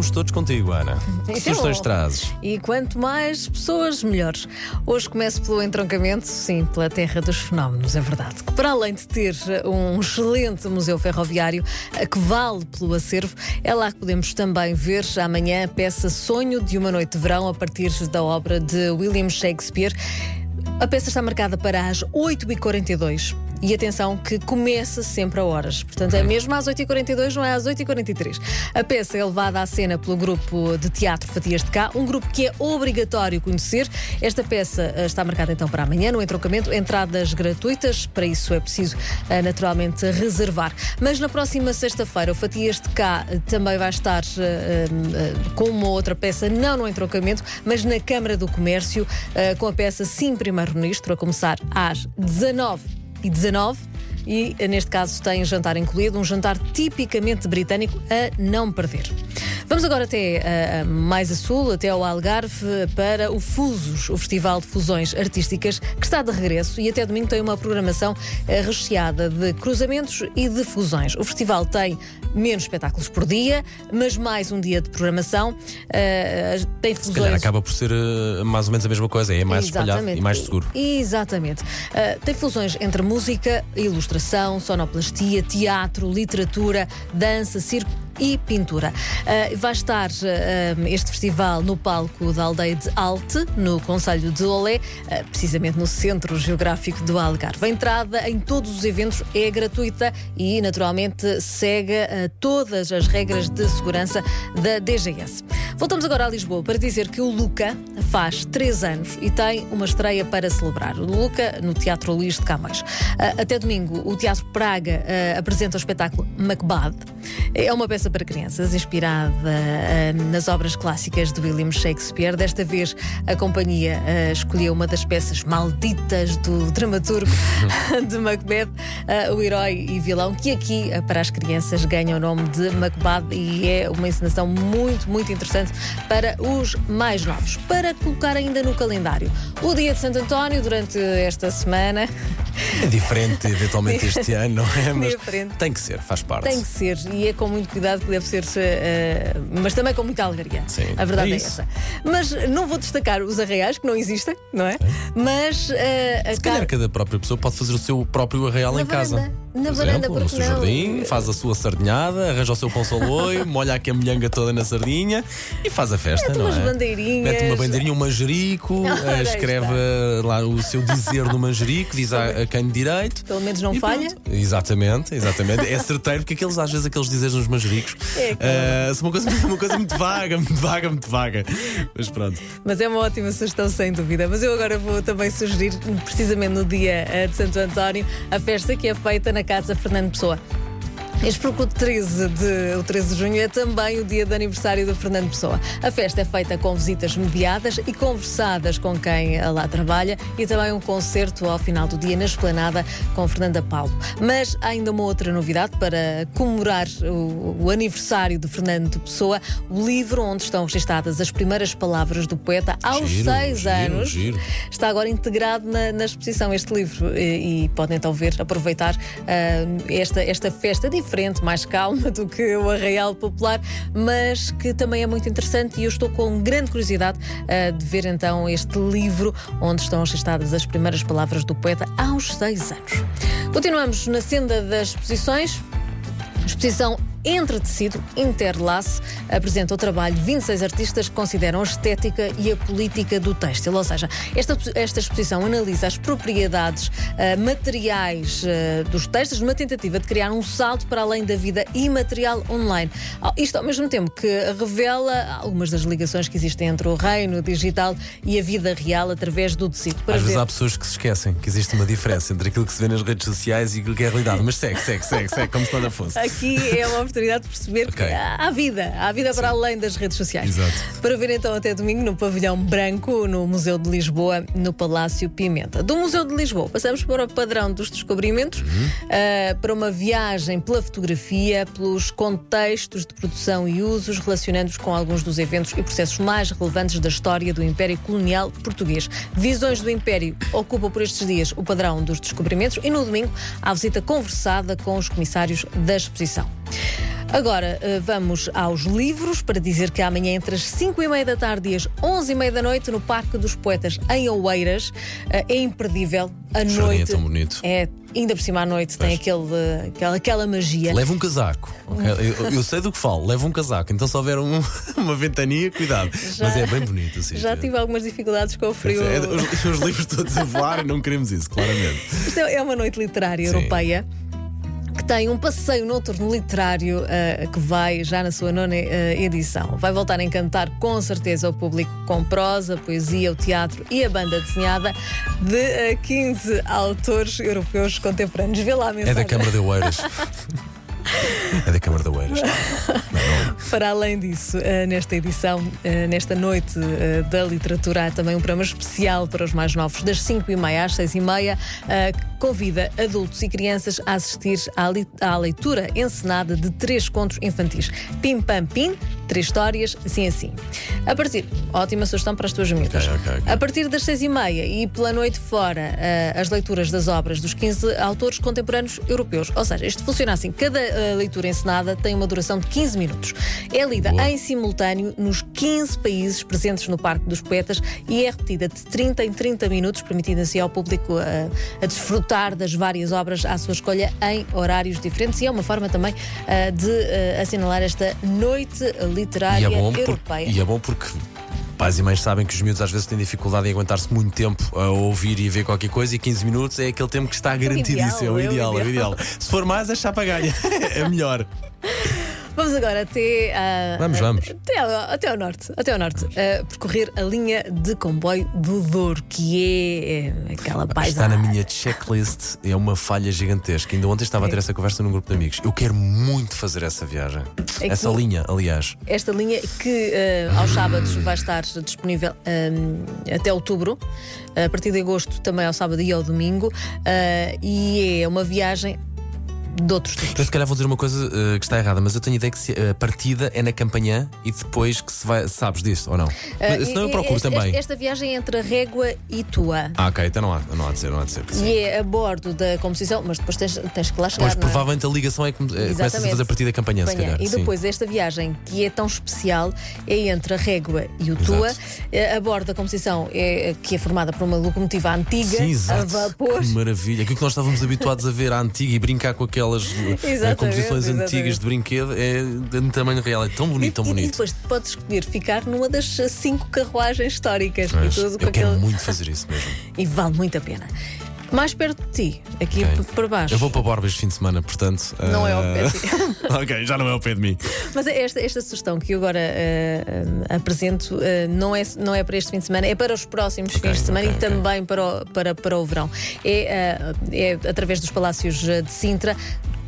aprendemos todos contigo, Ana. Que Isso é sugestões trazes? E quanto mais pessoas, melhores. Hoje começo pelo entroncamento, sim, pela terra dos fenómenos, é verdade. Que para além de ter um excelente museu ferroviário eh, que vale pelo acervo, é lá que podemos também ver amanhã a peça Sonho de uma Noite de Verão a partir da obra de William Shakespeare. A peça está marcada para as 8h42. E atenção que começa sempre a horas. Portanto, é mesmo às 8h42, não é às 8h43. A peça é levada à cena pelo grupo de teatro Fatias de Cá, um grupo que é obrigatório conhecer. Esta peça eh, está marcada então para amanhã, no entroncamento. Entradas gratuitas, para isso é preciso eh, naturalmente reservar. Mas na próxima sexta-feira, o Fatias de Cá eh, também vai estar eh, eh, com uma outra peça, não no entroncamento, mas na Câmara do Comércio, eh, com a peça Sim Primeiro-Ministro, a começar às 19 e 19 e neste caso tem jantar incluído, um jantar tipicamente britânico a não perder. Vamos agora até eh, mais a sul, até ao Algarve, para o Fusos, o Festival de Fusões Artísticas, que está de regresso e até domingo tem uma programação eh, recheada de cruzamentos e de fusões. O festival tem menos espetáculos por dia, mas mais um dia de programação. Eh, tem Se calhar fusões. acaba por ser mais ou menos a mesma coisa, é mais espalhado e mais seguro. Exatamente. Uh, tem fusões entre música, ilustração, sonoplastia, teatro, literatura, dança, circo e pintura. Uh, vai estar uh, este festival no palco da aldeia de Alte, no Conselho de Olé, uh, precisamente no centro geográfico do Algarve. A entrada em todos os eventos é gratuita e, naturalmente, segue todas as regras de segurança da DGS. Voltamos agora a Lisboa para dizer que o Luca faz três anos e tem uma estreia para celebrar. O Luca no Teatro Luís de Camões. Até domingo, o Teatro Praga apresenta o espetáculo Macbeth. É uma peça para crianças inspirada ah, nas obras clássicas de William Shakespeare. Desta vez, a companhia ah, escolheu uma das peças malditas do dramaturgo de Macbeth, ah, o herói e vilão, que aqui, para as crianças, ganha o nome de Macbeth e é uma encenação muito, muito interessante para os mais novos. Para colocar ainda no calendário o dia de Santo António durante esta semana. É diferente, eventualmente, este ano, não é? Mas Diferente. tem que ser, faz parte. Tem que ser, e é com muito cuidado que deve ser, eh, mas também com muita alegria. Sim, a verdade é é, essa. Mas não vou destacar os arraiais, que não existem, não é? Mas eh, a Se calhar ca- cada própria pessoa pode fazer o seu próprio arraial Na em casa. Na varanda, exemplo, no seu não? jardim, faz a sua sardinhada, arranja o seu pão saloio, molha a camelhanga toda na sardinha e faz a festa, Mete não umas é? bandeirinhas. Mete uma bandeirinha, um manjerico, eh, escreve lá o seu dizer no manjerico, diz a, a quem de direito. Pelo menos não falha. pronto. Exatamente, exatamente. É certeiro, porque aqueles, às vezes aqueles dizeres nos manjericos É, claro. eh, são uma coisa, uma coisa muito vaga, muito vaga, muito vaga. Mas pronto. Mas é uma ótima sugestão, sem dúvida. Mas eu agora vou também sugerir, precisamente no dia eh, de Santo António, a festa que é feita na Casa Fernando Pessoa. Este porque o 13, de, o 13 de junho é também o dia de aniversário do Fernando Pessoa. A festa é feita com visitas mediadas e conversadas com quem lá trabalha e também um concerto ao final do dia na esplanada com Fernanda Paulo. Mas há ainda uma outra novidade para comemorar o, o aniversário de Fernando Pessoa, o livro onde estão registadas as primeiras palavras do poeta aos Giro, seis giro, anos. giro. Está agora integrado na, na exposição este livro e, e podem então ver, aproveitar ah, esta, esta festa diferente, mais calma do que o Arraial Popular, mas que também é muito interessante e eu estou com grande curiosidade ah, de ver então este livro onde estão registadas as primeiras palavras do poeta aos seis anos. Continuamos na senda das exposições. Exposição Entre Tecido, Interlace, apresenta o trabalho de 26 artistas que consideram a estética e a política do têxtil. Ou seja, esta, esta exposição analisa as propriedades ah, materiais ah, dos têxteis numa tentativa de criar um salto para além da vida imaterial online. Isto ao mesmo tempo que revela algumas das ligações que existem entre o reino digital e a vida real através do tecido. Para Às vezes ver- há pessoas que se esquecem que existe uma diferença entre aquilo que se vê nas redes sociais e aquilo que é a realidade. Mas segue, segue, segue, segue, como se nada fosse. Aqui é uma oportunidade de perceber Ok. que há vida, há vida para além das redes sociais. Exato. Para ver então até domingo no Pavilhão Branco, no Museu de Lisboa, no Palácio Pimenta. Do Museu de Lisboa, passamos para o padrão dos descobrimentos, ah, para uma viagem pela fotografia, pelos contextos de produção e usos, relacionando-os com alguns dos eventos e processos mais relevantes da história do Império Colonial Português. Visões do Império ocupam por estes dias o padrão dos descobrimentos e no domingo há visita conversada com os comissários da exposição. Agora eh, vamos aos livros para dizer que amanhã, entre as 5 e meia da tarde e as 11 e meia da noite, no Parque dos Poetas, em Oeiras, eh, é imperdível. A jardim é noite. tão bonito. É, ainda por cima à noite, tem aquele, aquela, aquela magia. Leva um casaco. ok? Eu, eu sei do que falo, leva um casaco. Então, se houver um- uma ventania, cuidado. Já- Mas é bem bonito. Assim, Já tive algumas dificuldades com o frio. É, os, os livros todos a voar e não queremos isso, claramente. Isto é uma noite literária Sim. europeia tem um passeio noturno literário eh, que vai já na sua nona eh, edição. Vai voltar a encantar com certeza o público com prosa, poesia, o teatro e a banda desenhada de eh, 15 autores europeus contemporâneos. Vê lá a É mensagem. da Câmara de Oeiras. É da Câmara de Oeiras. Para além disso, eh, nesta edição, eh, nesta noite eh, da literatura, há também um programa especial para os mais novos, das 5h30 às 6h30, eh, que convida adultos e crianças a assistir à, leitura encenada de três contos infantis. Pim Pam Pim, três histórias, assim assim. A partir, ótima sugestão para as tuas miúdas. Ok, ok, ok. A partir das 6h30 e pela noite fora, as leituras das obras dos 15 autores contemporâneos europeus. Ou seja, isto funciona assim: cada leitura encenada tem uma duração de 15 minutos. É lida Boa. em simultâneo nos 15 países presentes no Parque dos Poetas e é repetida de 30 em 30 minutos, permitindo assim ao público eh, a desfrutar das várias obras à sua escolha em horários diferentes. E é uma forma também eh, de eh, assinalar esta noite E literária é bom, europeia. porque, e é bom porque pais e mães sabem que os miúdos às vezes têm dificuldade em aguentar-se muito tempo a ouvir e a ver qualquer coisa e 15 minutos é aquele tempo que está garantidíssimo. É o ideal, é o ideal. Se for mais, é chapa ganha. é melhor. Vamos agora até, ah, Vamos, vamos. Até, ao, até ao norte, até ao norte, ah, percorrer a linha de comboio do Douro, que é, é aquela Está paisagem. na minha checklist, é uma falha gigantesca. Ainda ontem estava a ter essa conversa num grupo de amigos. Eu quero muito fazer essa viagem. É essa linha, aliás. Esta linha que ah, aos sábados vai estar disponível ah, até outubro, a partir de agosto também ao sábado e ao domingo, e é uma viagem de outros tipos. Eu se calhar vou dizer uma coisa eh, que está errada, mas eu tenho a ideia que se- a partida é na campanha e depois que se vai. Sabes disso ou não? Mas, senão eu Ah, procuro esta, também. Esta, viagem é entre a Régua e Tua. Ah, ok, então não há, não há de ser, não há de ser. sim. E é a bordo da composição, mas depois tens, tens que lá chegar. Pois é? provavelmente a ligação é que eh, começa a fazer a partir da campanha, se Campanhã. calhar. E sim. depois esta viagem que é tão especial é entre a Régua e o Tua. Eh, A bordo da composição é, que é formada por uma locomotiva antiga Sim, a exato. vapor. Que maravilha. Aquilo que nós estávamos habituados a ver à antiga e brincar com aquelas Exatamente, composições exatamente. antigas de brinquedo é de tamanho real. É tão bonito, tão E- E, bonito. depois podes escolher ficar numa das eh, cinco carruagens históricas Mas e eu quero aquele- muito fazer isso mesmo. E vale muito a pena. Mais perto de ti, aqui Ok. p- para baixo. Eu vou para Borba este fim de semana, portanto. Não é ao eh, pé de ti. ok, já não é ao pé de mim. Mas esta, esta sugestão que eu agora eh, eh, apresento eh, não, é, não é para este fim de semana, é para os próximos Ok, fins de semana ok, e também para o, para, para o verão. É, eh, é através dos Palácios eh, de Sintra.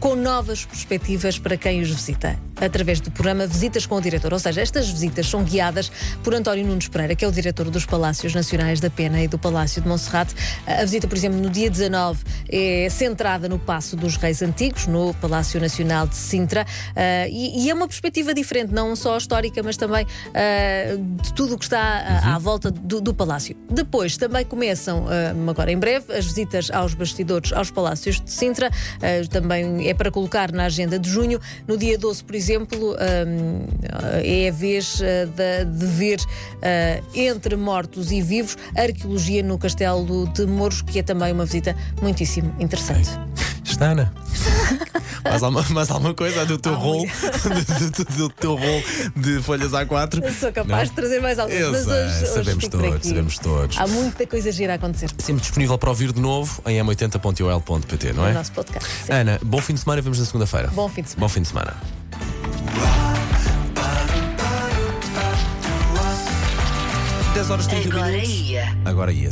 Com novas perspectivas para quem os visita, através do programa Visitas com o Diretor. Ou seja, estas visitas são guiadas por António Nunes Pereira, que é o diretor dos Palácios Nacionais da Pena e do Palácio de Monserrate. A visita, por exemplo, no dia 19 é centrada no Passo dos Reis Antigos, no Palácio Nacional de Sintra, e, e é uma perspectiva diferente, não só histórica, mas também de tudo o que está ah, à volta do, do Palácio. Depois também começam, agora em breve, as visitas aos bastidores aos Palácios de Sintra, também é para colocar na agenda de junho. No dia 12, por exemplo, ah, é a vez ah, da- de ver ah, entre mortos e vivos arqueologia no Castelo de Mouros, que é também uma visita muitíssimo interessante. Está, Ana. mais, alguma, mais alguma coisa do teu rolo do, do- do teu rolo de folhas A4? Eu sou capaz de trazer mais alguns, Eu mas sei, hoje, hoje sabemos por todos, sabemos todos. Há muita coisa gira a acontecer Sempre disponível para ouvir de novo em m80.ol.pt, não é? nosso podcast. Sim. Ana, bom fim de semana e vemos na segunda-feira. Bom fim de semana. Bom fim de semana. 10 horas 30 Agora minutos. ia. Agora ia.